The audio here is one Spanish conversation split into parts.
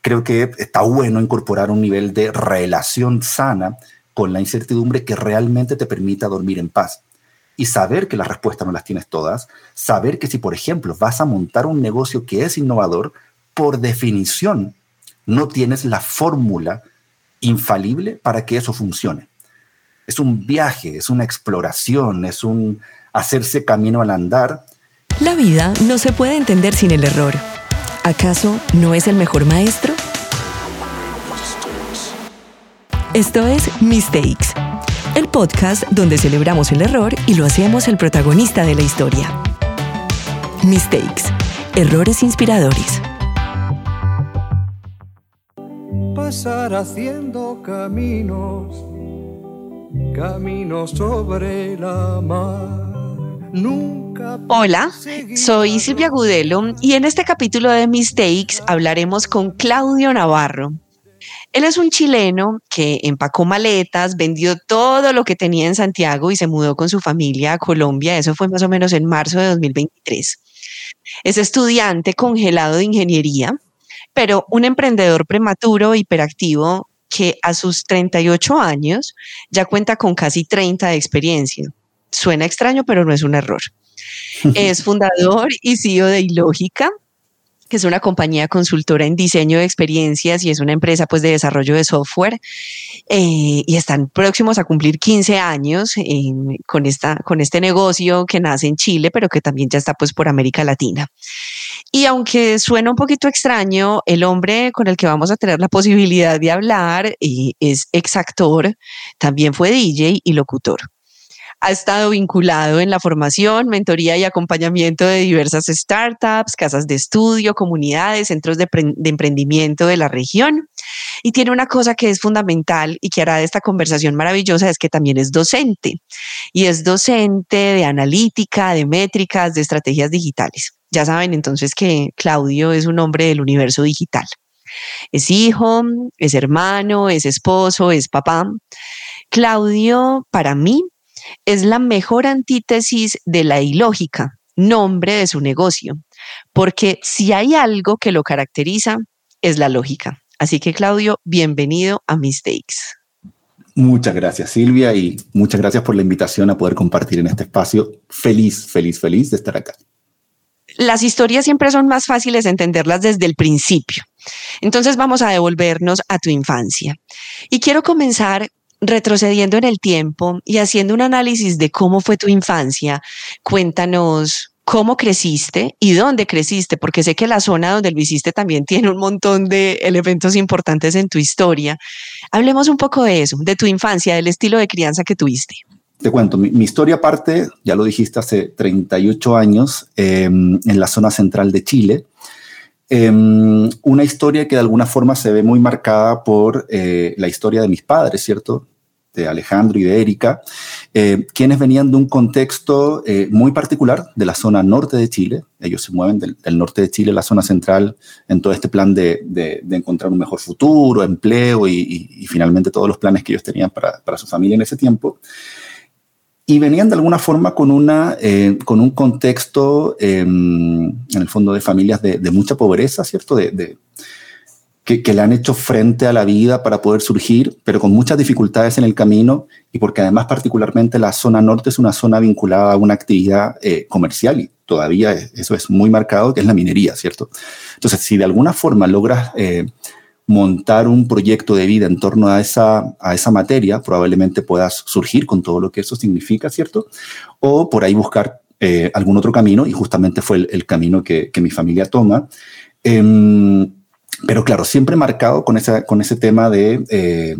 creo que está bueno incorporar un nivel de relación sana con la incertidumbre que realmente te permita dormir en paz. Y saber que las respuestas no las tienes todas, saber que si, por ejemplo, vas a montar un negocio que es innovador, por definición, no tienes la fórmula infalible para que eso funcione. Es un viaje, es una exploración, es un hacerse camino al andar. La vida no se puede entender sin el error. ¿Acaso no es el mejor maestro? Esto es Mistakes, el podcast donde celebramos el error y lo hacemos el protagonista de la historia. Mistakes, errores inspiradores. Pasar haciendo caminos, caminos sobre la mar Hola, soy Silvia Gudelo y en este capítulo de Mistakes hablaremos con Claudio Navarro. Él es un chileno que empacó maletas, vendió todo lo que tenía en Santiago y se mudó con su familia a Colombia. Eso fue más o menos en marzo de 2023. Es estudiante congelado de ingeniería, pero un emprendedor prematuro, hiperactivo, que a sus 38 años ya cuenta con casi 30 de experiencia. Suena extraño, pero no es un error. es fundador y CEO de Ilógica, que es una compañía consultora en diseño de experiencias y es una empresa pues de desarrollo de software eh, y están próximos a cumplir 15 años con, esta, con este negocio que nace en Chile, pero que también ya está pues por América Latina. Y aunque suena un poquito extraño, el hombre con el que vamos a tener la posibilidad de hablar eh, es ex actor, también fue DJ y locutor ha estado vinculado en la formación, mentoría y acompañamiento de diversas startups, casas de estudio, comunidades, centros de, emprendimiento de la región. Y tiene una cosa que es fundamental y que hará de esta conversación maravillosa, es que también es docente. Y es docente de analítica, de métricas, de estrategias digitales. Ya saben entonces que Claudio es un hombre del universo digital. Es hijo, es hermano, es esposo, es papá. Claudio, para mí, es la mejor antítesis de la ilógica, nombre de su negocio, porque si hay algo que lo caracteriza, es la lógica. Así que Claudio, bienvenido a Mistakes. Muchas gracias Silvia y muchas gracias por la invitación a poder compartir en este espacio. Feliz, feliz, feliz de estar acá. Las historias siempre son más fáciles de entenderlas desde el principio. Entonces vamos a devolvernos a tu infancia. Y quiero comenzar retrocediendo en el tiempo y haciendo un análisis de cómo fue tu infancia, cuéntanos cómo creciste y dónde creciste, porque sé que la zona donde lo hiciste también tiene un montón de elementos importantes en tu historia. Hablemos un poco de eso, de tu infancia, del estilo de crianza que tuviste. Te cuento, mi, historia parte, ya lo dijiste, hace 38 años em, en la zona central de Chile. Em, una historia que de alguna forma se ve muy marcada por eh, la historia de mis padres, ¿cierto? De Alejandro y de Erika, eh, quienes venían de un contexto eh, muy particular de la zona norte de Chile. Ellos se mueven del, norte de Chile a la zona central en todo este plan de, encontrar un mejor futuro, empleo y, finalmente todos los planes que ellos tenían para, su familia en ese tiempo. Y venían de alguna forma con, una, eh, con un contexto, em, en el fondo, de familias de, mucha pobreza, ¿cierto? de que, le han hecho frente a la vida para poder surgir, pero con muchas dificultades en el camino y porque además particularmente la zona norte es una zona vinculada a una actividad eh, comercial y todavía eso es muy marcado, que es la minería, ¿cierto? Entonces, si de alguna forma logras eh, montar un proyecto de vida en torno a esa, a esa materia, probablemente puedas surgir con todo lo que eso significa, ¿cierto? O por ahí buscar eh, algún otro camino y justamente fue el, camino que, que, mi familia toma. Pero claro, siempre marcado con, esa, con ese tema de eh,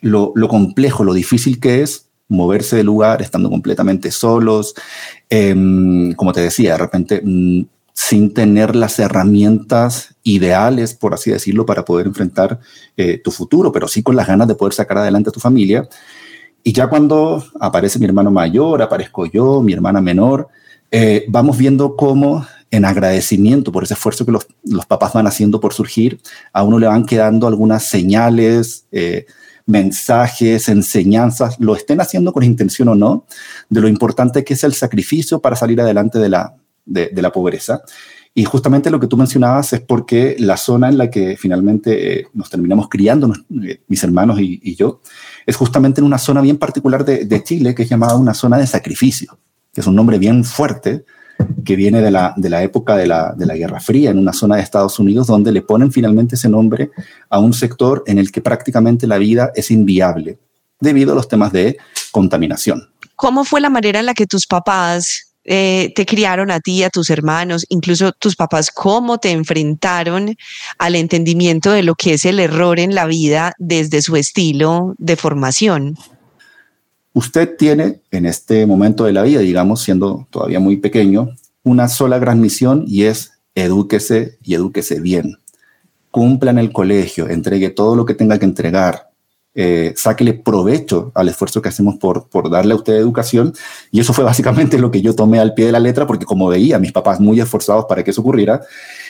lo, complejo, lo difícil que es moverse de lugar estando completamente solos, em, como te decía, de repente mm, sin tener las herramientas ideales, por así decirlo, para poder enfrentar eh, tu futuro, pero sí con las ganas de poder sacar adelante a tu familia. Y ya cuando aparece mi hermano mayor, aparezco yo, mi hermana menor, eh, vamos viendo cómo en agradecimiento por ese esfuerzo que los, los, papás van haciendo por surgir, a uno le van quedando algunas señales, eh, mensajes, enseñanzas, lo estén haciendo con intención o no, de lo importante que es el sacrificio para salir adelante de la, de, la pobreza. Y justamente lo que tú mencionabas es porque la zona en la que finalmente eh, nos terminamos criando, eh, mis hermanos y, yo, es justamente en una zona bien particular de, de, Chile que es llamada una zona de sacrificio, que es un nombre bien fuerte que viene de la, de la época de la, de la Guerra Fría, en una zona de Estados Unidos donde le ponen finalmente ese nombre a un sector en el que prácticamente la vida es inviable debido a los temas de contaminación. ¿Cómo fue la manera en la que tus papás eh, te criaron a ti, a tus hermanos, incluso tus papás, cómo te enfrentaron al entendimiento de lo que es el error en la vida desde su estilo de formación? Usted tiene en este momento de la vida, digamos, siendo todavía muy pequeño, una sola gran misión y es edúquese y edúquese bien. Cumpla en el colegio, entregue todo lo que tenga que entregar, eh, sáquele provecho al esfuerzo que hacemos por, por darle a usted educación. Y eso fue básicamente lo que yo tomé al pie de la letra, porque como veía a mis papás muy esforzados para que eso ocurriera,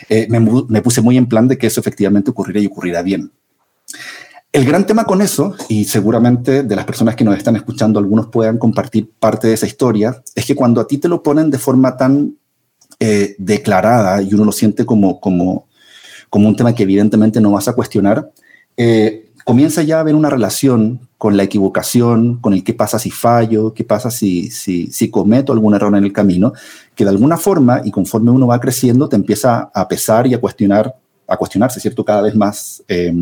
eh, me, me, puse muy en plan de que eso efectivamente ocurriera y ocurriera bien. El gran tema con eso, y seguramente de las personas que nos están escuchando, algunos puedan compartir parte de esa historia, es que cuando a ti te lo ponen de forma tan eh, declarada y uno lo siente como, como, como un tema que evidentemente no vas a cuestionar, eh, comienza ya a haber una relación con la equivocación, con el qué pasa si fallo, qué pasa si, si, cometo algún error en el camino, que de alguna forma y conforme uno va creciendo te empieza a pesar y a cuestionar, a cuestionarse, ¿cierto? Cada vez más. Eh,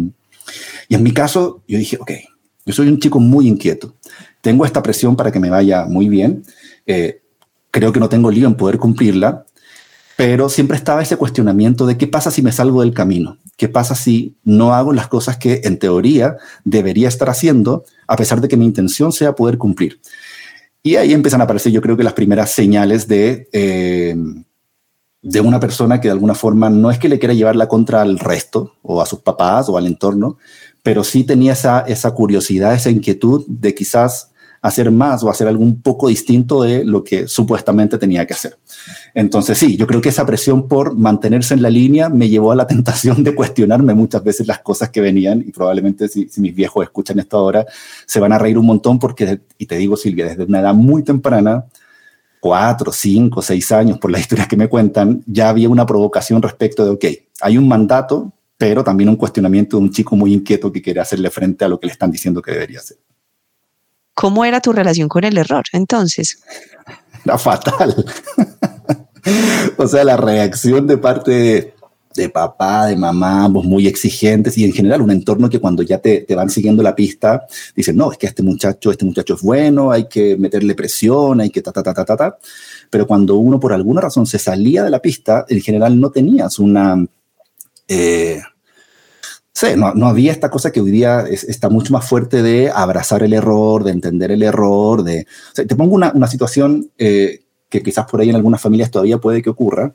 y en mi caso, yo dije, ok, yo soy un chico muy inquieto, tengo esta presión para que me vaya muy bien, eh, creo que no tengo lío en poder cumplirla, pero siempre estaba ese cuestionamiento de qué pasa si me salgo del camino, qué pasa si no hago las cosas que en teoría debería estar haciendo, a pesar de que mi intención sea poder cumplir. Y ahí empiezan a aparecer yo creo que las primeras señales de, eh, de una persona que de alguna forma no es que le quiera llevarla contra el resto o a sus papás o al entorno, pero sí tenía esa, esa curiosidad, esa inquietud de quizás hacer más o hacer algo un poco distinto de lo que supuestamente tenía que hacer. Entonces sí, yo creo que esa presión por mantenerse en la línea me llevó a la tentación de cuestionarme muchas veces las cosas que venían y probablemente si, mis viejos escuchan esto ahora se van a reír un montón porque, y te digo Silvia, desde una edad muy temprana, cuatro, cinco, seis años, por las historias que me cuentan, ya había una provocación respecto de, ok, hay un mandato, pero también un cuestionamiento de un chico muy inquieto que quiere hacerle frente a lo que le están diciendo que debería hacer. ¿Cómo era tu relación con el error entonces? Era fatal. o sea, la reacción de parte de, papá, de mamá, ambos muy exigentes y en general un entorno que cuando ya te, te, van siguiendo la pista, dicen, no, es que este muchacho, este muchacho es bueno, hay que meterle presión, hay que ta, ta, ta, ta, ta, ta. Pero cuando uno por alguna razón se salía de la pista, en general no tenías una... Eh, Sí, no, no, había esta cosa que hoy día está mucho más fuerte de abrazar el error, de entender el error, de... te pongo una, una situación eh, que quizás por ahí en algunas familias todavía puede que ocurra,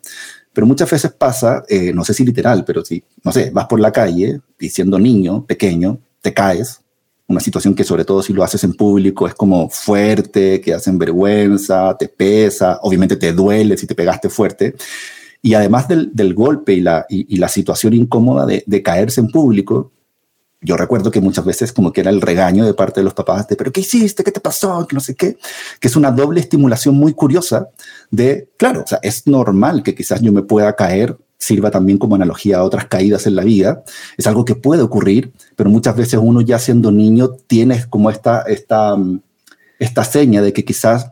pero muchas veces pasa, eh, no sé si literal, pero si, no sé, vas por la calle y siendo niño, pequeño, te caes, una situación que sobre todo si lo haces en público es como fuerte, que hacen vergüenza, te pesa, obviamente te duele si te pegaste fuerte, y además del, del golpe y la, y, la situación incómoda de, de, caerse en público, yo recuerdo que muchas veces como que era el regaño de parte de los papás de, pero ¿qué hiciste? ¿Qué te pasó? Que no sé qué, que es una doble estimulación muy curiosa de, claro, o sea, es normal que quizás yo me pueda caer, sirva también como analogía a otras caídas en la vida, es algo que puede ocurrir, pero muchas veces uno ya siendo niño tiene como esta, esta, esta seña de que quizás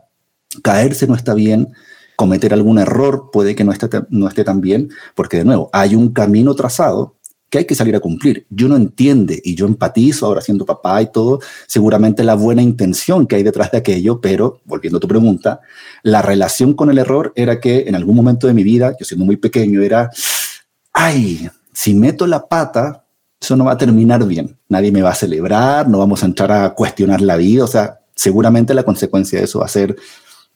caerse no está bien, cometer algún error puede que no esté, no esté tan bien, porque de nuevo, hay un camino trazado que hay que salir a cumplir. Yo no entiende y yo empatizo ahora siendo papá y todo, seguramente la buena intención que hay detrás de aquello, pero volviendo a tu pregunta, la relación con el error era que en algún momento de mi vida, yo siendo muy pequeño, era, ay, si meto la pata, eso no va a terminar bien. Nadie me va a celebrar, no vamos a entrar a cuestionar la vida, o sea, seguramente la consecuencia de eso va a ser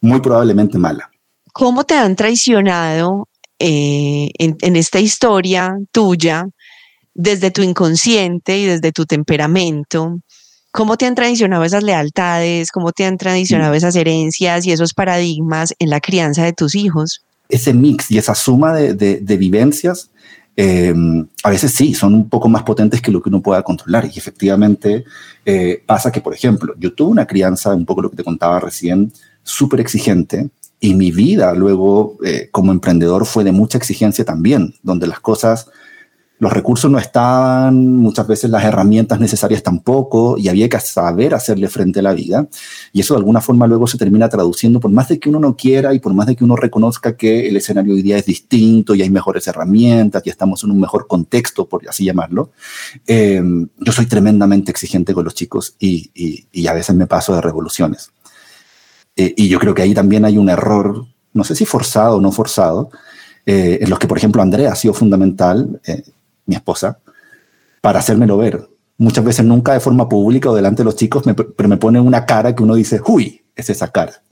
muy probablemente mala. ¿Cómo te han traicionado eh, en, en, esta historia tuya desde tu inconsciente y desde tu temperamento? ¿Cómo te han traicionado esas lealtades? ¿Cómo te han traicionado mm. esas herencias y esos paradigmas en la crianza de tus hijos? Ese mix y esa suma de, de, de vivencias eh, a veces sí, son un poco más potentes que lo que uno pueda controlar. Y efectivamente eh, pasa que, por ejemplo, yo tuve una crianza, un poco lo que te contaba recién, súper exigente, y mi vida luego eh, como emprendedor fue de mucha exigencia también, donde las cosas los recursos no estaban, muchas veces las herramientas necesarias tampoco, y había que saber hacerle frente a la vida. Y eso de alguna forma luego se termina traduciendo, por más de que uno no quiera y por más de que uno reconozca que el escenario hoy día es distinto y hay mejores herramientas y estamos en un mejor contexto, por así llamarlo. Em, yo soy tremendamente exigente con los chicos y, a veces me paso de revoluciones. Eh, y yo creo que ahí también hay un error, no sé si forzado o no forzado, eh, en los que, por ejemplo, Andrea ha sido fundamental. Mi esposa, para hacérmelo ver. Muchas veces nunca de forma pública o delante de los chicos, pero me pone una cara que uno dice, uy, es esa cara.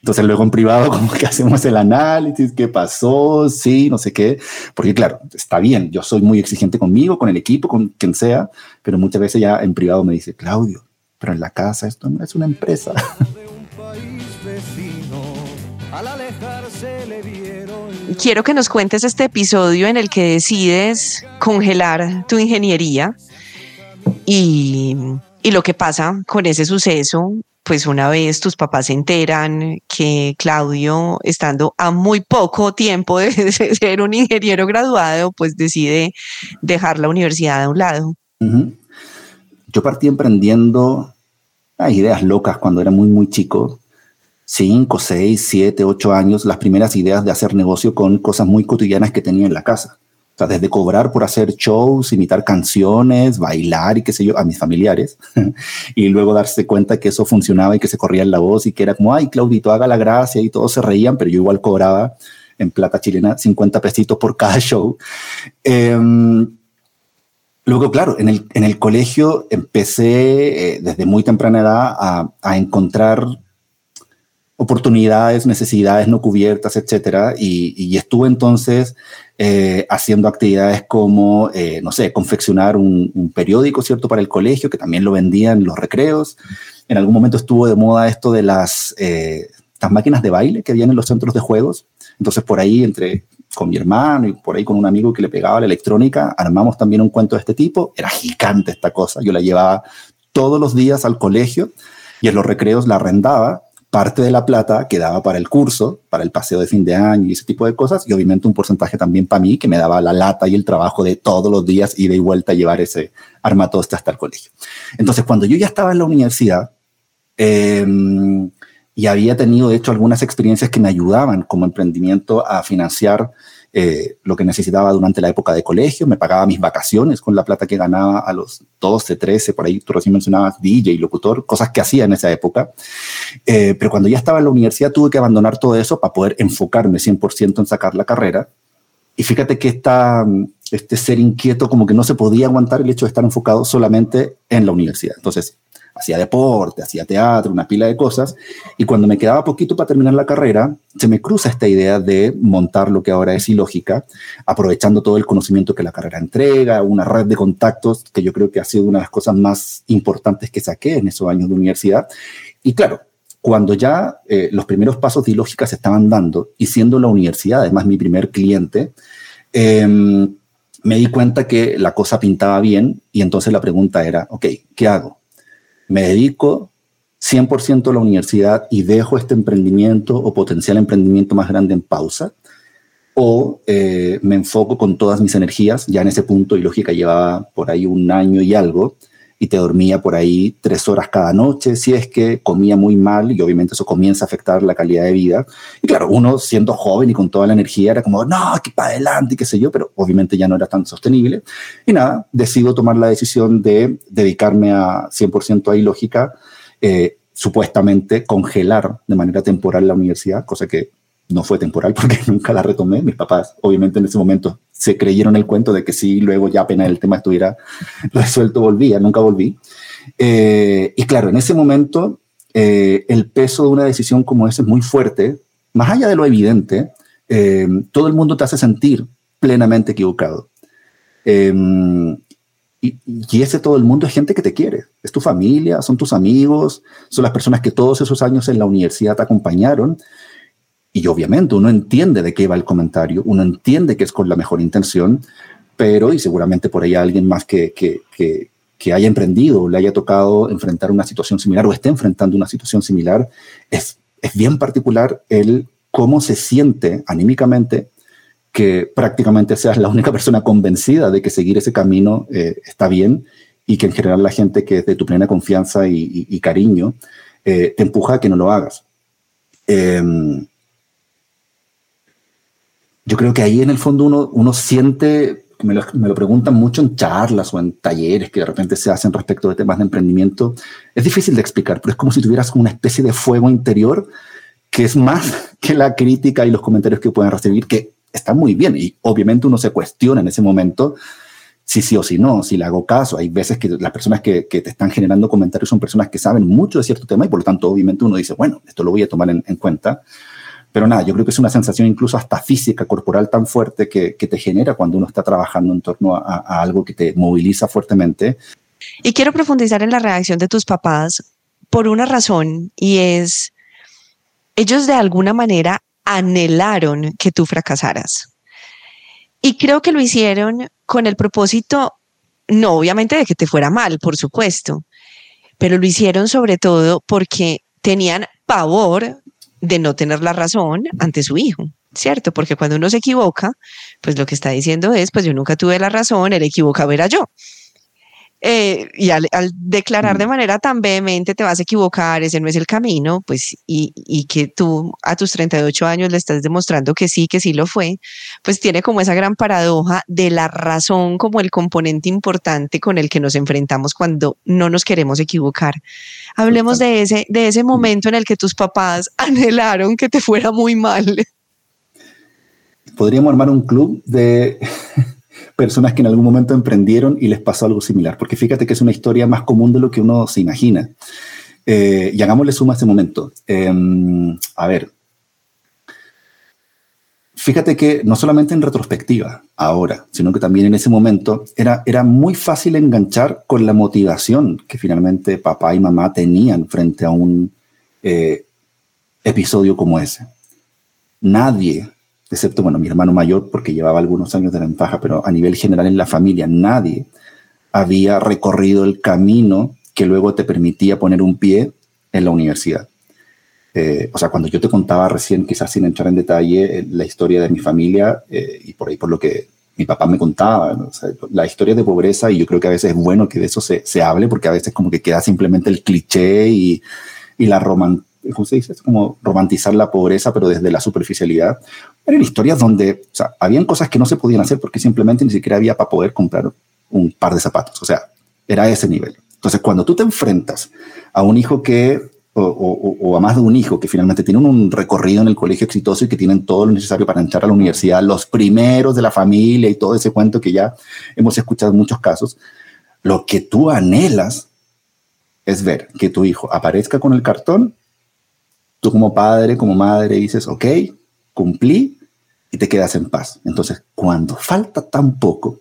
Entonces luego en privado como que hacemos el análisis, qué pasó, sí, no sé qué, porque claro, está bien, yo soy muy exigente conmigo, con el equipo, con quien sea, pero muchas veces ya en privado me dice, Claudio, pero en la casa esto no es una empresa. quiero que nos cuentes este episodio en el que decides congelar tu ingeniería y, lo que pasa con ese suceso, pues una vez tus papás se enteran que Claudio, estando a muy poco tiempo de ser un ingeniero graduado, pues decide dejar la universidad a un lado. Yo partí emprendiendo ideas locas cuando era muy, muy chico. 5, 6, 7, 8 años las primeras ideas de hacer negocio con cosas muy cotidianas que tenía en la casa. O sea, desde cobrar por hacer shows, imitar canciones, bailar y qué sé yo, a mis familiares. y luego darse cuenta que eso funcionaba y que se corría en la voz y que era como, ay, Claudito, haga la gracia y todos se reían, pero yo igual cobraba en plata chilena 50 pesitos por cada show. Em, luego, claro, en el, en el colegio empecé eh, desde muy temprana edad a, a encontrar oportunidades, necesidades no cubiertas, etcétera. Y, estuve entonces eh, haciendo actividades como, eh, no sé, confeccionar un, periódico, ¿cierto?, para el colegio, que también lo vendían en los recreos. En algún momento estuvo de moda esto de las, eh, las máquinas de baile que habían en los centros de juegos. Entonces, por ahí, entre con mi hermano y por ahí con un amigo que le pegaba la electrónica, armamos también un cuento de este tipo. Era gigante esta cosa. Yo la llevaba todos los días al colegio y en los recreos la arrendaba parte de la plata quedaba para el curso, para el paseo de fin de año y ese tipo de cosas, y obviamente un porcentaje también para mí, que me daba la lata y el trabajo de todos los días ida y vuelta a llevar ese armatoste hasta el colegio. Entonces, cuando yo ya estaba en la universidad, em, y había tenido, de hecho, algunas experiencias que me ayudaban como emprendimiento a financiar eh, lo que necesitaba durante la época de colegio, me pagaba mis vacaciones con la plata que ganaba a los 12, 13, por ahí tú recién mencionabas DJ, locutor, cosas que hacía en esa época. Eh, pero cuando ya estaba en la universidad tuve que abandonar todo eso para poder enfocarme 100% en sacar la carrera. Y fíjate que esta, este ser inquieto como que no se podía aguantar el hecho de estar enfocado solamente en la universidad. Entonces, hacía deporte, hacía teatro, una pila de cosas, y cuando me quedaba poquito para terminar la carrera, se me cruza esta idea de montar lo que ahora es ilógica, aprovechando todo el conocimiento que la carrera entrega, una red de contactos que yo creo que ha sido una de las cosas más importantes que saqué en esos años de universidad. Y claro, cuando ya eh, los primeros pasos de ilógica se estaban dando, y siendo la universidad además mi primer cliente, em, me di cuenta que la cosa pintaba bien y entonces la pregunta era, ok, ¿qué hago? Me dedico 100% a la universidad y dejo este emprendimiento o potencial emprendimiento más grande en pausa, o eh, me enfoco con todas mis energías, ya en ese punto y lógica llevaba por ahí un año y algo, y te dormía por ahí tres horas cada noche, si es que comía muy mal y obviamente eso comienza a afectar la calidad de vida. Y claro, uno siendo joven y con toda la energía era como, no, aquí para adelante y qué sé yo, pero obviamente ya no era tan sostenible. Y nada, decido tomar la decisión de dedicarme a 100% a ilógica, eh, supuestamente congelar de manera temporal la universidad, cosa que no fue temporal porque nunca la retomé. Mis papás, obviamente, en ese momento se creyeron el cuento de que sí, luego ya apenas el tema estuviera resuelto, volvía, nunca volví. Eh, y claro, en ese momento, eh, el peso de una decisión como esa es muy fuerte, más allá de lo evidente, eh, todo el mundo te hace sentir plenamente equivocado. Y, y, ese todo el mundo es gente que te quiere, es tu familia, son tus amigos, son las personas que todos esos años en la universidad te acompañaron y obviamente uno entiende de qué va el comentario, uno entiende que es con la mejor intención, pero y seguramente por ahí alguien más que, que, que, haya emprendido, le haya tocado enfrentar una situación similar o esté enfrentando una situación similar, es, es bien particular el cómo se siente anímicamente que prácticamente seas la única persona convencida de que seguir ese camino eh, está bien y que en general la gente que es de tu plena confianza y, cariño eh, te empuja a que no lo hagas. Em, yo creo que ahí en el fondo uno, uno siente, me lo, me lo, preguntan mucho en charlas o en talleres que de repente se hacen respecto de temas de emprendimiento, es difícil de explicar, pero es como si tuvieras una especie de fuego interior que es más que la crítica y los comentarios que pueden recibir, que está muy bien y obviamente uno se cuestiona en ese momento si sí o si no, si le hago caso. Hay veces que las personas que, que, te están generando comentarios son personas que saben mucho de cierto tema y por lo tanto obviamente uno dice, bueno, esto lo voy a tomar en, en cuenta. Pero nada, yo creo que es una sensación incluso hasta física, corporal tan fuerte que, te genera cuando uno está trabajando en torno a, a algo que te moviliza fuertemente. Y quiero profundizar en la reacción de tus papás por una razón y es, ellos de alguna manera anhelaron que tú fracasaras. Y creo que lo hicieron con el propósito, no obviamente de que te fuera mal, por supuesto, pero lo hicieron sobre todo porque tenían pavor de no tener la razón ante su hijo, ¿cierto? Porque cuando uno se equivoca, pues lo que está diciendo es, pues yo nunca tuve la razón, el equivocado era yo. Eh, y al, declarar de mm. manera tan vehemente te vas a equivocar, ese no es el camino, pues y, y, que tú a tus 38 años le estás demostrando que sí, que sí lo fue, pues tiene como esa gran paradoja de la razón como el componente importante con el que nos enfrentamos cuando no nos queremos equivocar. Hablemos de ese, de ese momento en el que tus papás anhelaron que te fuera muy mal. Podríamos armar un club de personas que en algún momento emprendieron y les pasó algo similar, porque fíjate que es una historia más común de lo que uno se imagina. Eh, y hagámosle suma a ese momento. Em, a ver, fíjate que no solamente en retrospectiva, ahora, sino que también en ese momento era, era muy fácil enganchar con la motivación que finalmente papá y mamá tenían frente a un eh, episodio como ese. Nadie excepto, bueno, mi hermano mayor, porque llevaba algunos años de ventaja, pero a nivel general en la familia, nadie había recorrido el camino que luego te permitía poner un pie en la universidad. Eh, o sea, cuando yo te contaba recién, quizás sin entrar en detalle, eh, la historia de mi familia eh, y por ahí por lo que mi papá me contaba, la historia de pobreza, y yo creo que a veces es bueno que de eso se, se hable, porque a veces como que queda simplemente el cliché y, y la romantización ¿cómo se dice? Como romantizar la pobreza, pero desde la superficialidad. Eran historias donde, o sea, habían cosas que no se podían hacer porque simplemente ni siquiera había para poder comprar un par de zapatos. O sea, era ese nivel. Entonces, cuando tú te enfrentas a un hijo que, o, o, a más de un hijo que finalmente tienen un recorrido en el colegio exitoso y que tienen todo lo necesario para entrar a la universidad, los primeros de la familia y todo ese cuento que ya hemos escuchado en muchos casos, lo que tú anhelas es ver que tu hijo aparezca con el cartón tú como padre, como madre dices, ok, cumplí y te quedas en paz. Entonces, cuando falta tan poco,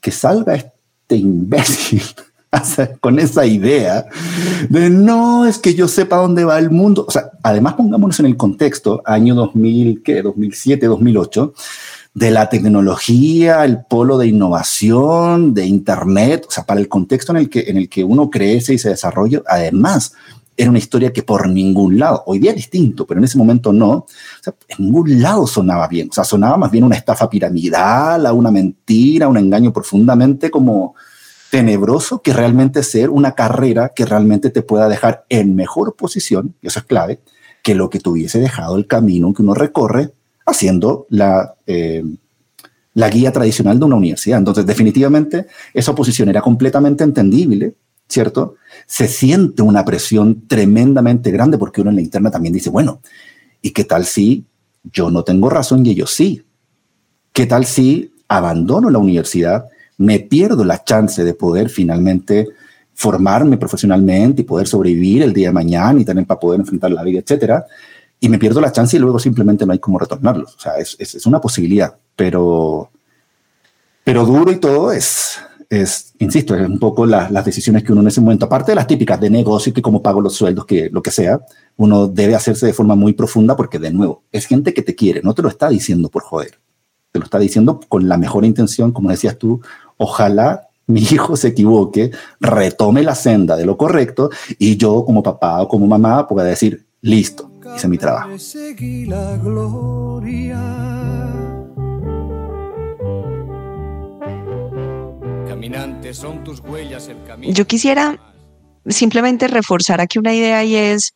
que salga este imbécil con esa idea de no, es que yo sepa dónde va el mundo. O sea, además pongámonos en el contexto, año 2000, ¿qué? 2007, 2008, de la tecnología, el polo de innovación, de Internet, o sea, para el contexto en el que, en el que uno crece y se desarrolla, además era una historia que por ningún lado, hoy día es distinto, pero en ese momento no, en ningún lado sonaba bien, o sea, sonaba más bien una estafa piramidal, a una mentira, un engaño profundamente como tenebroso que realmente ser una carrera que realmente te pueda dejar en mejor posición, y eso es clave, que lo que tuviese dejado el camino que uno recorre haciendo la, eh, la guía tradicional de una universidad. Entonces, definitivamente, esa posición era completamente entendible, ¿cierto? Se siente una presión tremendamente grande porque uno en la interna también dice, bueno, ¿y qué tal si yo no tengo razón y ellos sí? ¿Qué tal si abandono la universidad, me pierdo la chance de poder finalmente formarme profesionalmente y poder sobrevivir el día de mañana y tener para poder enfrentar la vida, etcétera? Y me pierdo la chance y luego simplemente no hay cómo retornarlos. O sea, es, es, es una posibilidad, pero, pero duro y todo es, es, insisto, es un poco las decisiones que uno en ese momento, aparte de las típicas de negocio, que como pago los sueldos, que lo que sea, uno debe hacerse de forma muy profunda porque, de nuevo, es gente que te quiere, no te lo está diciendo por joder, te lo está diciendo con la mejor intención, como decías tú, ojalá mi hijo se equivoque, retome la senda de lo correcto y yo como papá o como mamá pueda decir, listo, hice mi trabajo. Yo quisiera simplemente reforzar aquí una idea y es,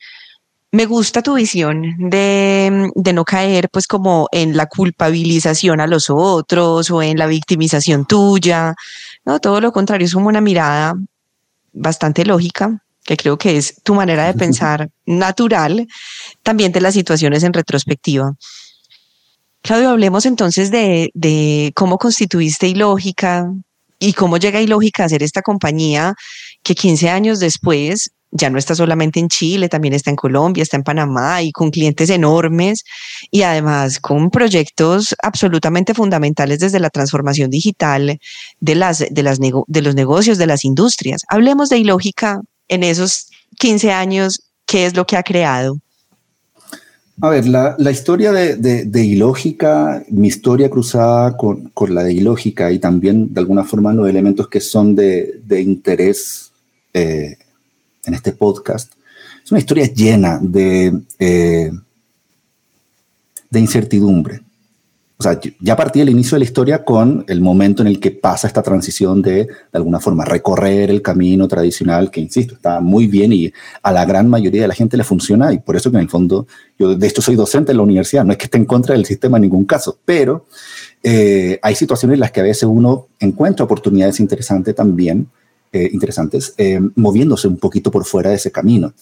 me gusta tu visión de, de, no caer pues como en la culpabilización a los otros o en la victimización tuya, no, todo lo contrario, es como una mirada bastante lógica, que creo que es tu manera de pensar natural, también de las situaciones en retrospectiva. Claudio, hablemos entonces de, de cómo constituiste Ilógica y cómo llega Ilógica a ser esta compañía que 15 años después ya no está solamente en Chile, también está en Colombia, está en Panamá y con clientes enormes y además con proyectos absolutamente fundamentales desde la transformación digital de, las, de, las de los negocios, de las industrias. Hablemos de Ilógica en esos 15 años, ¿qué es lo que ha creado? A ver, la, historia de, de, Ilógica, mi historia cruzada con, con, la de Ilógica y también de alguna forma los elementos que son de, de interés eh, en este podcast, es una historia llena de, eh, de incertidumbre. O sea, ya partí el inicio de la historia con el momento en el que pasa esta transición de, de alguna forma, recorrer el camino tradicional, que, insisto, está muy bien y a la gran mayoría de la gente le funciona y por eso que en el fondo, yo de esto soy docente en la universidad, no es que esté en contra del sistema en ningún caso, pero eh, hay situaciones en las que a veces uno encuentra oportunidades interesantes también eh, interesantes, eh, moviéndose un poquito por fuera de ese camino.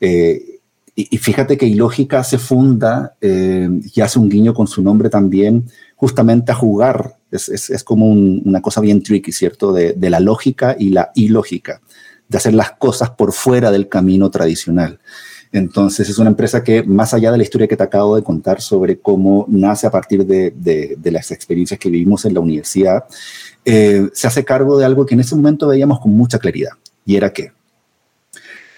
Eh, y, fíjate que Ilógica se funda y hace un guiño con su nombre también, justamente a jugar. Es, es, como una cosa bien tricky, ¿cierto? De, de, la lógica y la ilógica, de hacer las cosas por fuera del camino tradicional. Entonces es una empresa que, más allá de la historia que te acabo de contar sobre cómo nace a partir de, de, de las experiencias que vivimos en la universidad, eh, se hace cargo de algo que en ese momento veíamos con mucha claridad, y era que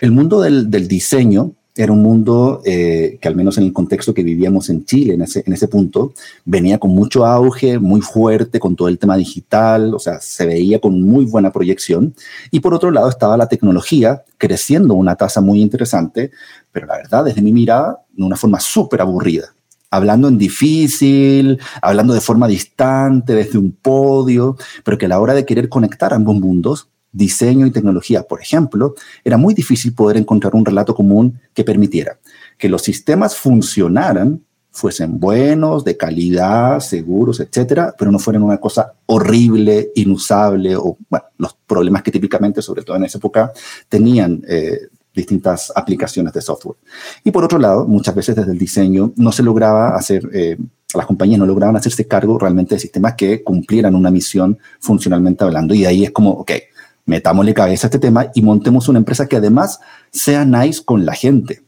el mundo del, diseño era un mundo eh, que al menos en el contexto que vivíamos en Chile, en ese, en ese punto, venía con mucho auge, muy fuerte, con todo el tema digital, o sea, se veía con muy buena proyección. Y por otro lado estaba la tecnología creciendo una tasa muy interesante, pero la verdad, desde mi mirada, de una forma súper aburrida hablando en difícil, hablando de forma distante, desde un podio, pero que a la hora de querer conectar ambos mundos, diseño y tecnología, por ejemplo, era muy difícil poder encontrar un relato común que permitiera que los sistemas funcionaran, fuesen buenos, de calidad, seguros, etcétera, pero no fueran una cosa horrible, inusable o los problemas que típicamente, sobre todo en esa época, tenían eh, distintas aplicaciones de software. Y por otro lado, muchas veces desde el diseño no se lograba hacer, eh, las compañías no lograban hacerse cargo realmente de sistemas que cumplieran una misión funcionalmente hablando. Y de ahí es como, ok, metámosle cabeza a este tema y montemos una empresa que además sea nice con la gente,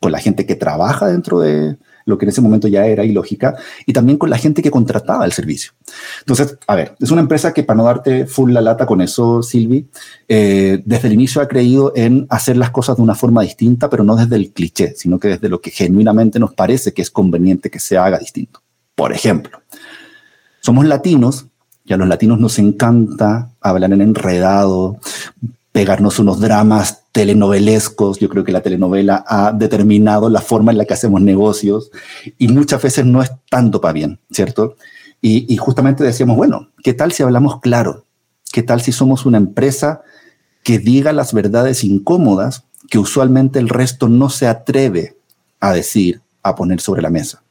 con la gente que trabaja dentro de, lo que en ese momento ya era ilógica, y también con la gente que contrataba el servicio. Entonces, a ver, es una empresa que para no darte full la lata con eso, Silvi, eh, desde el inicio ha creído en hacer las cosas de una forma distinta, pero no desde el cliché, sino que desde lo que genuinamente nos parece que es conveniente que se haga distinto. Por ejemplo, somos latinos y a los latinos nos encanta hablar en enredado, pegarnos unos dramas telenovelescos. Yo creo que la telenovela ha determinado la forma en la que hacemos negocios y muchas veces no es tanto para bien, ¿cierto? Y, justamente decíamos, bueno, ¿qué tal si hablamos claro? ¿Qué tal si somos una empresa que diga las verdades incómodas que usualmente el resto no se atreve a decir, a poner sobre la mesa?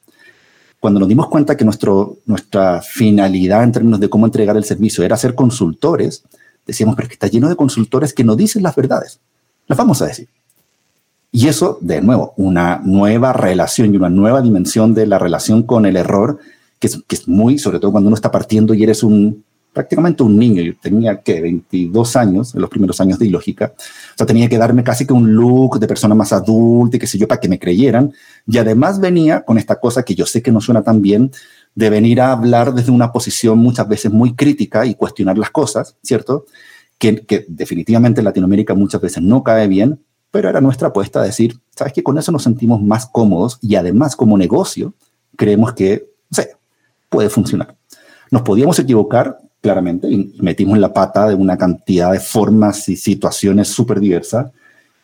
Cuando nos dimos cuenta que nuestro, nuestra finalidad en términos de cómo entregar el servicio era ser consultores, decíamos, pero es que está lleno de consultores que no dicen las verdades. Las vamos a decir. Y eso, de nuevo, una nueva relación y una nueva dimensión de la relación con el error, que es, que es muy, sobre todo cuando uno está partiendo y eres un prácticamente un niño. Yo tenía que 22 años, en los primeros años de ilógica. O sea, tenía que darme casi que un look de persona más adulta y qué sé yo, para que me creyeran. Y además venía con esta cosa que yo sé que no suena tan bien, de venir a hablar desde una posición muchas veces muy crítica y cuestionar las cosas, ¿cierto? Que, que definitivamente en Latinoamérica muchas veces no cae bien, pero era nuestra apuesta a decir, ¿sabes qué? Con eso nos sentimos más cómodos y además como negocio creemos que, no sé, puede funcionar. Nos podíamos equivocar, claramente, y metimos la pata de una cantidad de formas y situaciones súper diversas,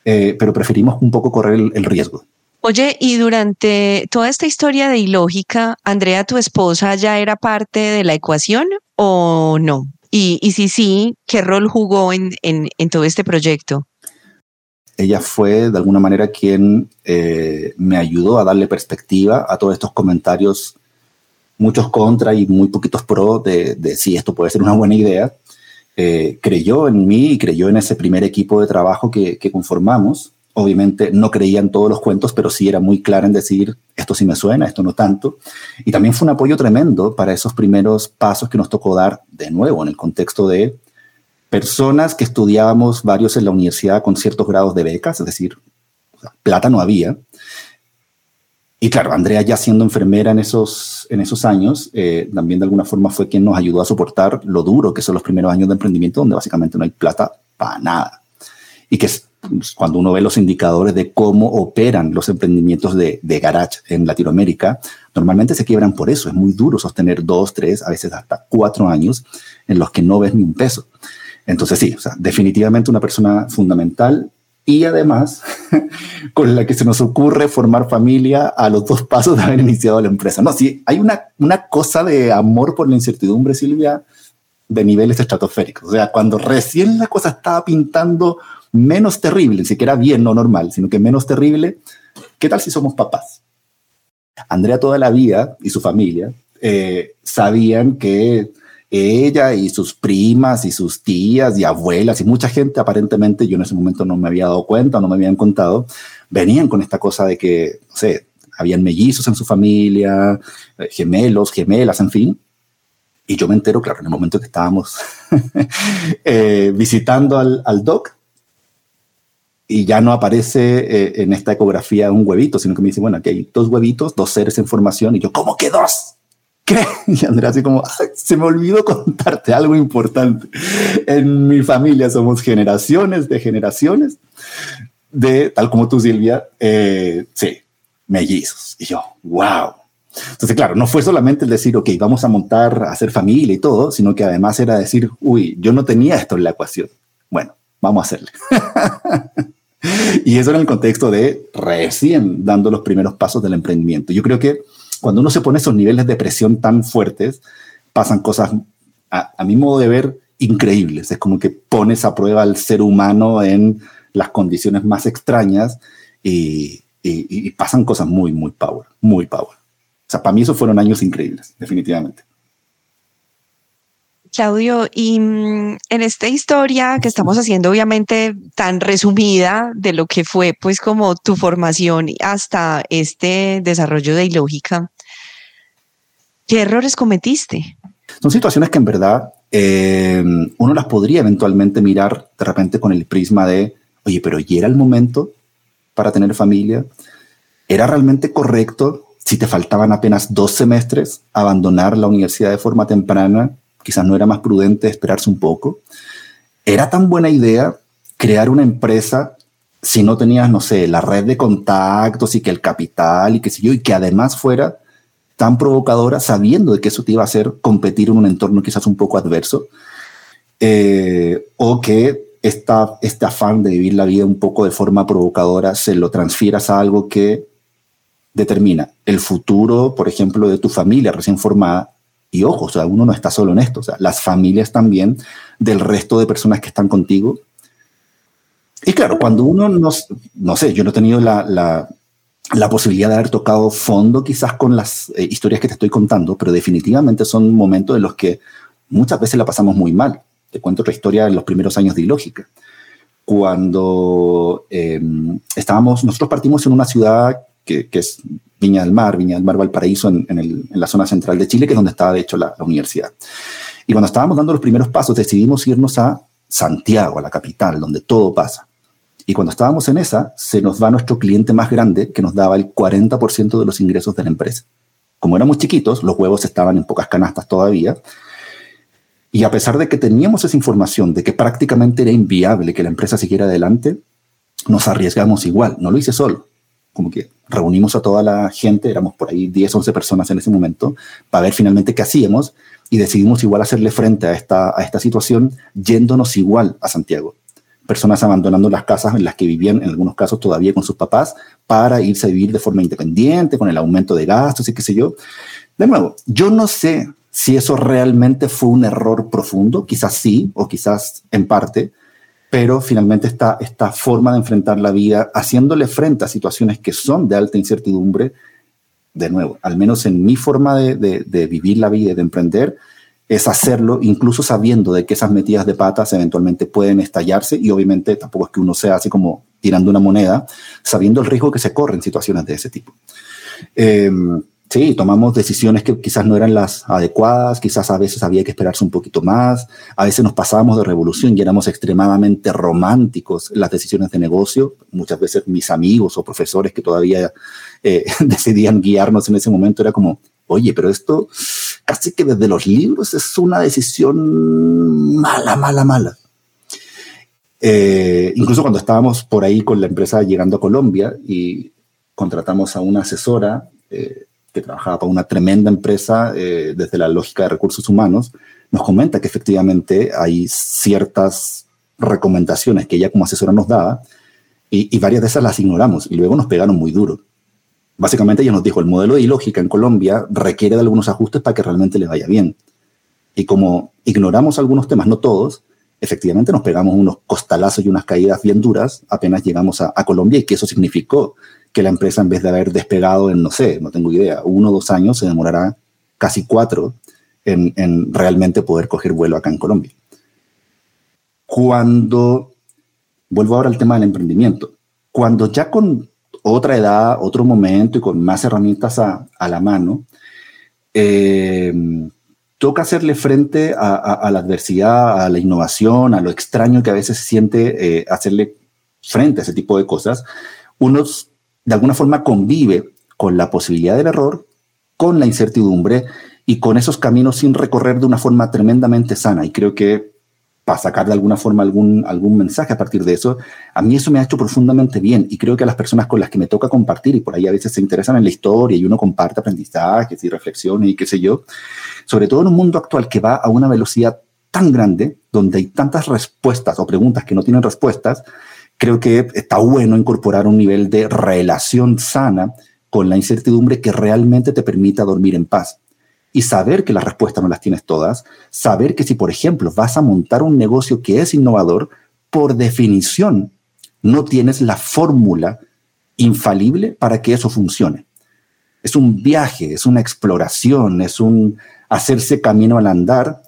eh, pero preferimos un poco correr el riesgo Oye, y durante toda esta historia de ilógica, Andrea, tu esposa, ya era parte de la ecuación o no? Y, y si sí, ¿qué rol jugó en, en, en todo este proyecto? ella fue de alguna manera quien eh, me ayudó a darle perspectiva a todos estos comentarios, muchos contra y muy poquitos pro, de, de si esto puede ser una buena idea. Eh, creyó en mí y creyó en ese primer equipo de trabajo que, conformamos. Obviamente no creía en todos los cuentos, pero sí era muy clara en decir, esto sí me suena, esto no tanto. Y también fue un apoyo tremendo para esos primeros pasos que nos tocó dar de nuevo en el contexto de personas que estudiábamos varios en la universidad con ciertos grados de becas, es decir, plata no había. Y claro, Andrea ya siendo enfermera en esos, en esos años, eh, también de alguna forma fue quien nos ayudó a soportar lo duro que son los primeros años de emprendimiento, donde básicamente no hay plata para nada. Y que es pues, cuando uno ve los indicadores de cómo operan los emprendimientos de, de garage en Latinoamérica, normalmente se quiebran por eso. Es muy duro sostener dos, tres, a veces hasta cuatro años en los que no ves ni un peso. Entonces sí, definitivamente una persona fundamental y además con la que se nos ocurre formar familia a los dos pasos de haber iniciado la empresa. No, sí, hay una, una cosa de amor por la incertidumbre, Silvia, de niveles estratosféricos. O sea, cuando recién la cosa estaba pintando menos terrible, ni siquiera bien, no normal, sino que menos terrible, ¿qué tal si somos papás? Andrea toda la vida y su familia eh, sabían que ella y sus primas y sus tías y abuelas y mucha gente, aparentemente yo en ese momento no me había dado cuenta, no me habían contado, venían con esta cosa de que, no sé, habían mellizos en su familia, eh, gemelos, gemelas, en fin. Y yo me entero, claro, en el momento que estábamos eh, visitando al, al, doc, y ya no aparece eh, en esta ecografía un huevito, sino que me dice, bueno, aquí hay dos huevitos, dos seres en formación, y yo, ¿cómo que dos? ¿Qué? Y Andrea así como, se me olvidó contarte algo importante. En mi familia somos generaciones de generaciones de, tal como tú, Silvia, eh, sí, mellizos. Y yo, wow. Entonces, claro, no fue solamente el decir, ok, vamos a montar, a hacer familia y todo, sino que además era decir, uy, yo no tenía esto en la ecuación. Bueno, vamos a hacerle. y eso en el contexto de recién dando los primeros pasos del emprendimiento. Yo creo que cuando uno se pone esos niveles de presión tan fuertes, pasan cosas, a, mi modo de ver, increíbles. Es como que pones a prueba al ser humano en las condiciones más extrañas y, y, pasan cosas muy, muy power, muy power. O sea, para mí esos fueron años increíbles, definitivamente. Claudio, y mm, en esta historia que estamos haciendo, obviamente tan resumida de lo que fue, pues, como tu formación hasta este desarrollo de ilógica, ¿qué errores cometiste? Son situaciones que en verdad eh, uno las podría eventualmente mirar de repente con el prisma de, oye, pero ¿y era el momento para tener familia? ¿Era realmente correcto si te faltaban apenas dos semestres abandonar la universidad de forma temprana quizás no era más prudente esperarse un poco. ¿Era tan buena idea crear una empresa si no tenías, no sé, la red de contactos y que el capital y que sé yo, y que además fuera tan provocadora sabiendo de que eso te iba a hacer competir en un entorno quizás un poco adverso? Eh, o que esta, este afán de vivir la vida un poco de forma provocadora se lo transfieras a algo que determina el futuro, por ejemplo, de tu familia recién formada y ojo, o sea, uno no está solo en esto, o sea, las familias también del resto de personas que están contigo. Y claro, cuando uno no, no sé, yo no he tenido la, la, la posibilidad de haber tocado fondo quizás con las eh, historias que te estoy contando, pero definitivamente son momentos en los que muchas veces la pasamos muy mal. Te cuento otra historia en los primeros años de Ilógica. Cuando eh, estábamos, nosotros partimos en una ciudad que, es Viña del Mar, Viña del Mar Valparaíso, en, en, la zona central de Chile, que es donde estaba de hecho la, la, universidad. Y cuando estábamos dando los primeros pasos, decidimos irnos a Santiago, a la capital, donde todo pasa. Y cuando estábamos en esa, se nos va nuestro cliente más grande, que nos daba el 40% de los ingresos de la empresa. Como éramos chiquitos, los huevos estaban en pocas canastas todavía. Y a pesar de que teníamos esa información de que prácticamente era inviable que la empresa siguiera adelante, nos arriesgamos igual. No lo hice solo como que reunimos a toda la gente, éramos por ahí 10, 11 personas en ese momento, para ver finalmente qué hacíamos y decidimos igual hacerle frente a esta, a esta situación yéndonos igual a Santiago. personas abandonando las casas en las que vivían en algunos casos todavía con sus papás para irse a vivir de forma independiente, con el aumento de gastos y qué sé yo. De nuevo, yo no sé si eso realmente fue un error profundo, quizás sí, o quizás en parte, pero finalmente esta, esta forma de enfrentar la vida, haciéndole frente a situaciones que son de alta incertidumbre, de nuevo, al menos en mi forma de, de, vivir la vida y de emprender, es hacerlo incluso sabiendo de que esas metidas de patas eventualmente pueden estallarse y obviamente tampoco es que uno sea así como tirando una moneda, sabiendo el riesgo que se corre en situaciones de ese tipo. Eh, Sí, tomamos decisiones que quizás no eran las adecuadas, quizás a veces había que esperarse un poquito más, a veces nos pasábamos de revolución y éramos extremadamente románticos en las decisiones de negocio. Muchas veces mis amigos o profesores que todavía eh, decidían guiarnos en ese momento era como, oye, pero esto casi que desde los libros es una decisión mala, mala, mala. Eh, incluso cuando estábamos por ahí con la empresa llegando a Colombia y contratamos a una asesora, eh, que trabajaba para una tremenda empresa eh, desde la lógica de recursos humanos, nos comenta que efectivamente hay ciertas recomendaciones que ella como asesora nos daba y, varias de esas las ignoramos y luego nos pegaron muy duro. Básicamente ella nos dijo, el modelo de lógica en Colombia requiere de algunos ajustes para que realmente le vaya bien. Y como ignoramos algunos temas, no todos, efectivamente nos pegamos unos costalazos y unas caídas bien duras apenas llegamos a, a Colombia y que eso significó que la empresa en vez de haber despegado en, no sé, no tengo idea, uno o dos años, se demorará casi cuatro en, realmente poder coger vuelo acá en Colombia. Cuando, vuelvo ahora al tema del emprendimiento, cuando ya con otra edad, otro momento y con más herramientas a, la mano, eh, toca hacerle frente a, la adversidad, a la innovación, a lo extraño que a veces se siente eh, hacerle frente a ese tipo de cosas, unos de alguna forma convive con la posibilidad del error, con la incertidumbre y con esos caminos sin recorrer de una forma tremendamente sana. Y creo que para sacar de alguna forma algún, algún mensaje a partir de eso, a mí eso me ha hecho profundamente bien y creo que a las personas con las que me toca compartir y por ahí a veces se interesan en la historia y uno comparte aprendizajes y reflexiones y qué sé yo, sobre todo en un mundo actual que va a una velocidad tan grande, donde hay tantas respuestas o preguntas que no tienen respuestas, creo que está bueno incorporar un nivel de relación sana con la incertidumbre que realmente te permita dormir en paz. Y saber que las respuestas no las tienes todas, saber que si, por ejemplo, vas a montar un negocio que es innovador, por definición, no tienes la fórmula infalible para que eso funcione. Es un viaje, es una exploración, es un hacerse camino al andar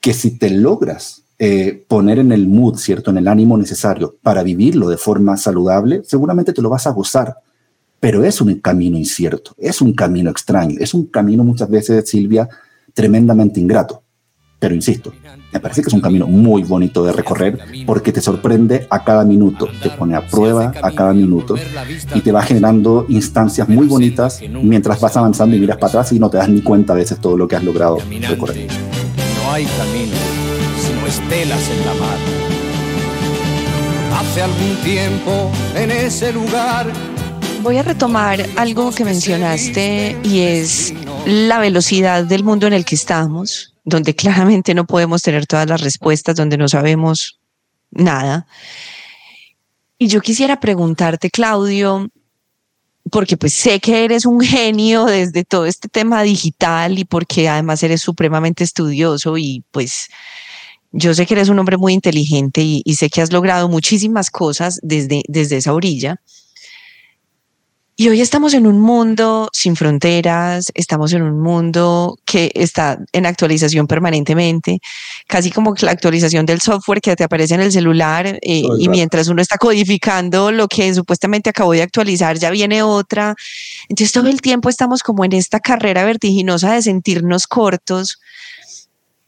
que si te logras eh, poner en el mood, ¿cierto? En el ánimo necesario para vivirlo de forma saludable, seguramente te lo vas a gozar. Pero es un camino incierto, es un camino extraño, es un camino muchas veces, Silvia, tremendamente ingrato. Pero insisto, me parece que es un camino muy bonito de recorrer porque te sorprende a cada minuto, te pone a prueba a cada minuto y te va generando instancias muy bonitas mientras vas avanzando y miras para atrás y no te das ni cuenta a veces todo lo que has logrado recorrer. No hay camino estelas en la mar. Hace algún tiempo en ese lugar. Voy a retomar algo que mencionaste y es la velocidad del mundo en el que estamos, donde claramente no podemos tener todas las respuestas, donde no sabemos nada. Y yo quisiera preguntarte, Claudio, porque pues sé que eres un genio desde todo este tema digital y porque además eres supremamente estudioso y pues yo sé que eres un hombre muy inteligente y, sé que has logrado muchísimas cosas desde, desde esa orilla. Y hoy estamos en un mundo sin fronteras, estamos en un mundo que está en actualización permanentemente, casi como la actualización del software que te aparece en el celular eh, y mientras uno está codificando lo que supuestamente acabó de actualizar, ya viene otra. Entonces todo el tiempo estamos como en esta carrera vertiginosa de sentirnos cortos.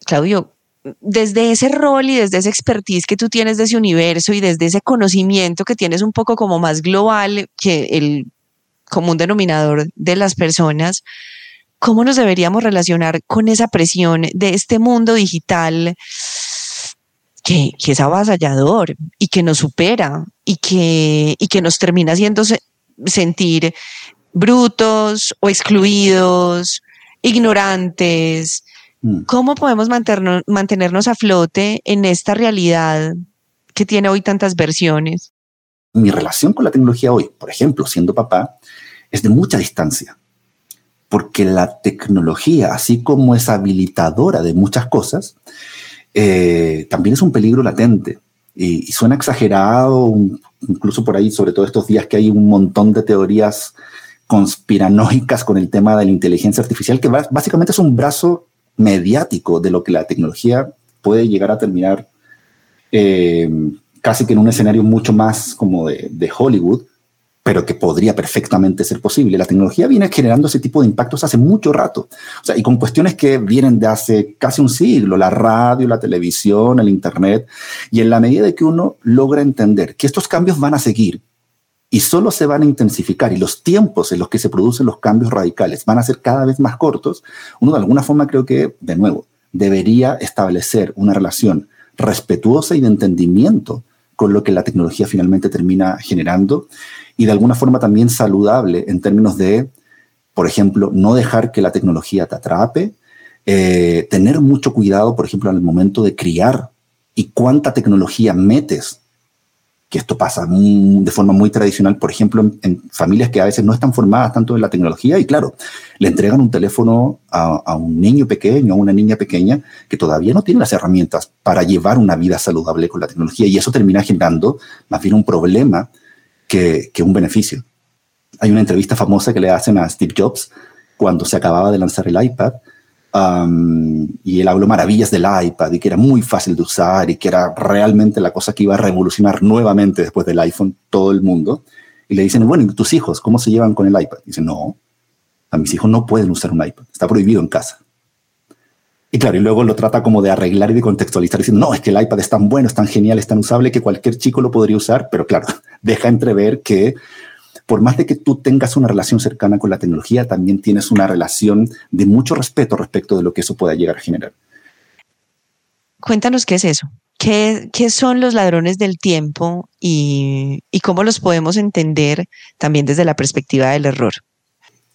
Claudio, desde ese rol y desde esa expertise que tú tienes de ese universo y desde ese conocimiento que tienes un poco como más global que el común denominador de las personas, ¿cómo nos deberíamos relacionar con esa presión de este mundo digital que, es avasallador y que nos supera y que, y que nos termina haciendo sentir brutos o excluidos, ignorantes. ¿Cómo podemos mantenernos, mantenernos a flote en esta realidad que tiene hoy tantas versiones? Mi relación con la tecnología hoy, por ejemplo, siendo papá, es de mucha distancia, porque la tecnología, así como es habilitadora de muchas cosas, eh, también es un peligro latente. Y, y, suena exagerado, incluso por ahí, sobre todo estos días que hay un montón de teorías conspiranoicas con el tema de la inteligencia artificial, que básicamente es un brazo mediático de lo que la tecnología puede llegar a terminar eh, casi que en un escenario mucho más como de, de, Hollywood, pero que podría perfectamente ser posible. La tecnología viene generando ese tipo de impactos hace mucho rato, o sea, y con cuestiones que vienen de hace casi un siglo, la radio, la televisión, el Internet, y en la medida de que uno logra entender que estos cambios van a seguir y solo se van a intensificar y los tiempos en los que se producen los cambios radicales van a ser cada vez más cortos, uno de alguna forma creo que, de nuevo, debería establecer una relación respetuosa y de entendimiento con lo que la tecnología finalmente termina generando y de alguna forma también saludable en términos de, por ejemplo, no dejar que la tecnología te atrape, eh, tener mucho cuidado, por ejemplo, en el momento de criar y cuánta tecnología metes que esto pasa de forma muy tradicional, por ejemplo, en, familias que a veces no están formadas tanto en la tecnología y claro, le entregan un teléfono a, un niño pequeño, a una niña pequeña que todavía no tiene las herramientas para llevar una vida saludable con la tecnología y eso termina generando más bien un problema que, que un beneficio. Hay una entrevista famosa que le hacen a Steve Jobs cuando se acababa de lanzar el iPad y él habló maravillas del iPad y que era muy fácil de usar y que era realmente la cosa que iba a revolucionar nuevamente después del iPhone todo el mundo. Y le dicen, bueno, ¿y tus hijos cómo se llevan con el iPad? Y dicen, no, a mis hijos no pueden usar un iPad, está prohibido en casa. Y claro, y luego lo trata como de arreglar y de contextualizar, diciendo, no, es que el iPad es tan bueno, es tan genial, es tan usable que cualquier chico lo podría usar, pero claro, deja entrever que por más de que tú tengas una relación cercana con la tecnología, también tienes una relación de mucho respeto respecto de lo que eso pueda llegar a generar. Cuéntanos qué es eso. ¿Qué, qué son los ladrones del tiempo y, y, cómo los podemos entender también desde la perspectiva del error?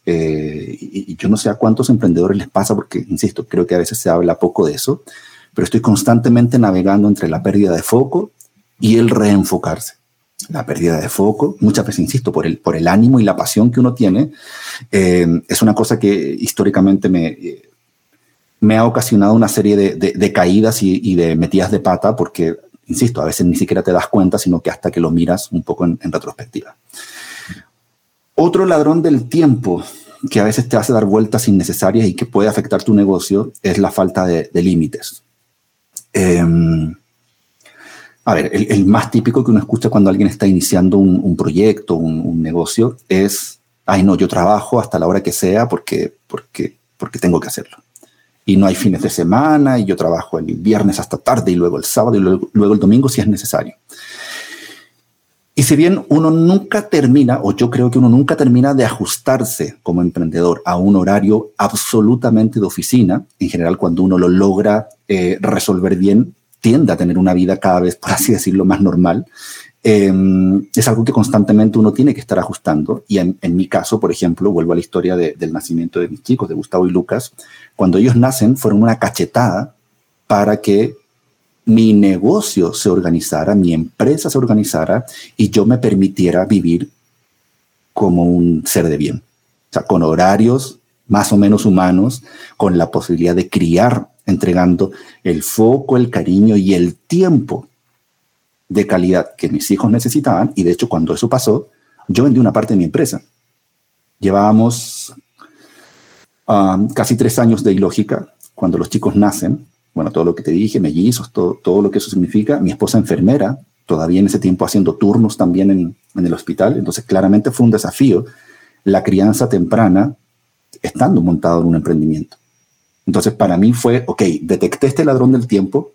Eh, y, yo no sé a cuántos emprendedores les pasa, porque, insisto, creo que a veces se habla poco de eso, pero estoy constantemente navegando entre la pérdida de foco y el reenfocarse la pérdida de foco, muchas veces, insisto, por el, por el ánimo y la pasión que uno tiene, eh, es una cosa que históricamente me, eh, me ha ocasionado una serie de, de, caídas y, de metidas de pata, porque, insisto, a veces ni siquiera te das cuenta, sino que hasta que lo miras un poco en, retrospectiva. Otro ladrón del tiempo que a veces te hace dar vueltas innecesarias y que puede afectar tu negocio es la falta de, límites. Eh, a ver, el, más típico que uno escucha cuando alguien está iniciando un, proyecto, un, negocio, es, ay no, yo trabajo hasta la hora que sea porque, porque, porque tengo que hacerlo. Y no hay fines de semana y yo trabajo el viernes hasta tarde y luego el sábado y luego, luego el domingo si es necesario. Y si bien uno nunca termina, o yo creo que uno nunca termina de ajustarse como emprendedor a un horario absolutamente de oficina, en general cuando uno lo logra eh, resolver bien, tiende a tener una vida cada vez, por así decirlo, más normal, em, es algo que constantemente uno tiene que estar ajustando. Y en, mi caso, por ejemplo, vuelvo a la historia del nacimiento de mis chicos, de Gustavo y Lucas, cuando ellos nacen fueron una cachetada para que mi negocio se organizara, mi empresa se organizara y yo me permitiera vivir como un ser de bien. O sea, con horarios más o menos humanos, con la posibilidad de criar entregando el foco, el cariño y el tiempo de calidad que mis hijos necesitaban. Y de hecho, cuando eso pasó, yo vendí una parte de mi empresa. Llevábamos um, casi tres años de ilógica cuando los chicos nacen. Bueno, todo lo que te dije, mellizos, todo, todo lo que eso significa. Mi esposa enfermera, todavía en ese tiempo haciendo turnos también en, en el hospital. Entonces, claramente fue un desafío la crianza temprana estando montado en un emprendimiento. Entonces, para mí fue, ok, detecté este ladrón del tiempo,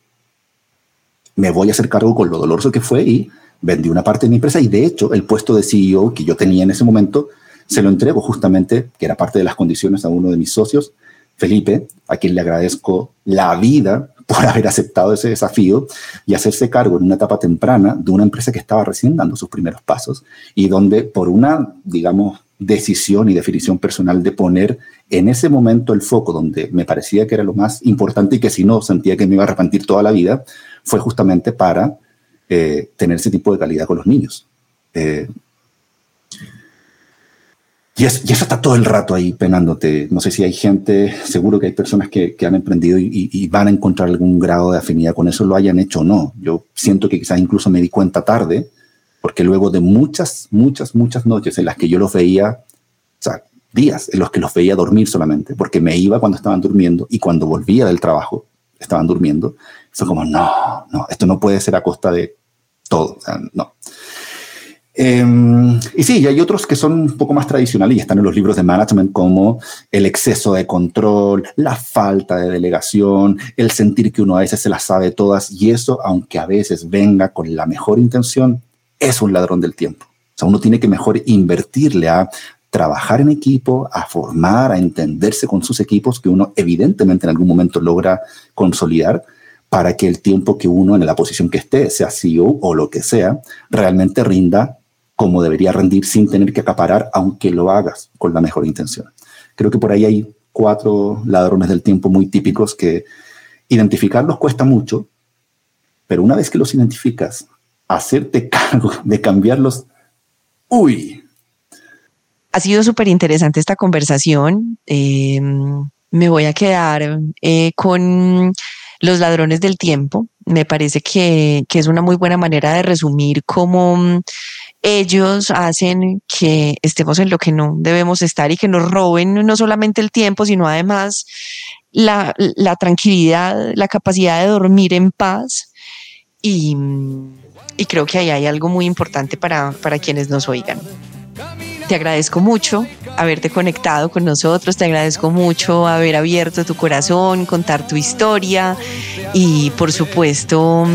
me voy a hacer cargo con lo doloroso que fue y vendí una parte de mi empresa y de hecho el puesto de CEO que yo tenía en ese momento se lo entrego justamente, que era parte de las condiciones a uno de mis socios, Felipe, a quien le agradezco la vida por haber aceptado ese desafío y hacerse cargo en una etapa temprana de una empresa que estaba recién dando sus primeros pasos y donde por una, digamos, decisión y definición personal de poner en ese momento el foco donde me parecía que era lo más importante y que si no sentía que me iba a arrepentir toda la vida, fue justamente para eh, tener ese tipo de calidad con los niños. Eh, y, eso está todo el rato ahí penándote. No sé si hay gente, seguro que hay personas que, han emprendido y, van a encontrar algún grado de afinidad con eso, lo hayan hecho o no. Yo siento que quizás incluso me di cuenta tarde, porque luego de muchas, muchas, muchas noches en las que yo los veía, o sea, días en los que los veía dormir solamente, porque me iba cuando estaban durmiendo y cuando volvía del trabajo estaban durmiendo, eso como, no, no, esto no puede ser a costa de todo, o sea, no. Em, y sí, y hay otros que son un poco más tradicionales y están en los libros de management como el exceso de control, la falta de delegación, el sentir que uno a veces se las sabe todas y eso, aunque a veces venga con la mejor intención, es un ladrón del tiempo. O sea, uno tiene que mejor invertirle a trabajar en equipo, a formar, a entenderse con sus equipos que uno evidentemente en algún momento logra consolidar para que el tiempo que uno en la posición que esté, sea CEO o lo que sea, realmente rinda como debería rendir sin tener que acaparar, aunque lo hagas con la mejor intención. Creo que por ahí hay cuatro ladrones del tiempo muy típicos que identificarlos cuesta mucho, pero una vez que los identificas, hacerte cargo de cambiarlos, uy. Ha sido súper interesante esta conversación. Em, me voy a quedar eh, con los ladrones del tiempo. Me parece que, que, es una muy buena manera de resumir cómo ellos hacen que estemos en lo que no debemos estar y que nos roben no solamente el tiempo, sino además la, tranquilidad, la capacidad de dormir en paz. Y, creo que ahí hay algo muy importante para, para quienes nos oigan. Te agradezco mucho haberte conectado con nosotros, te agradezco mucho haber abierto tu corazón, contar tu historia y por supuesto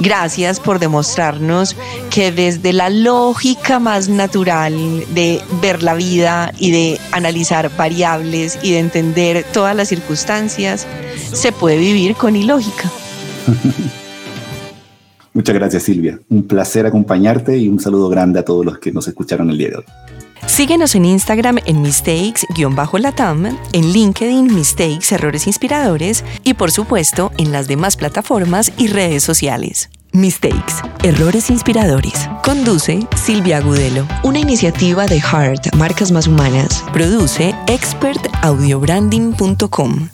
gracias por demostrarnos que desde la lógica más natural de ver la vida y de analizar variables y de entender todas las circunstancias, se puede vivir con ilógica. Muchas gracias Silvia, un placer acompañarte y un saludo grande a todos los que nos escucharon el día de hoy. Síguenos en Instagram en mistakes-latam, en LinkedIn Mistakes Errores Inspiradores y por supuesto en las demás plataformas y redes sociales. Mistakes, Errores Inspiradores. Conduce Silvia Agudelo. Una iniciativa de Heart, Marcas Más Humanas. Produce expertaudiobranding.com.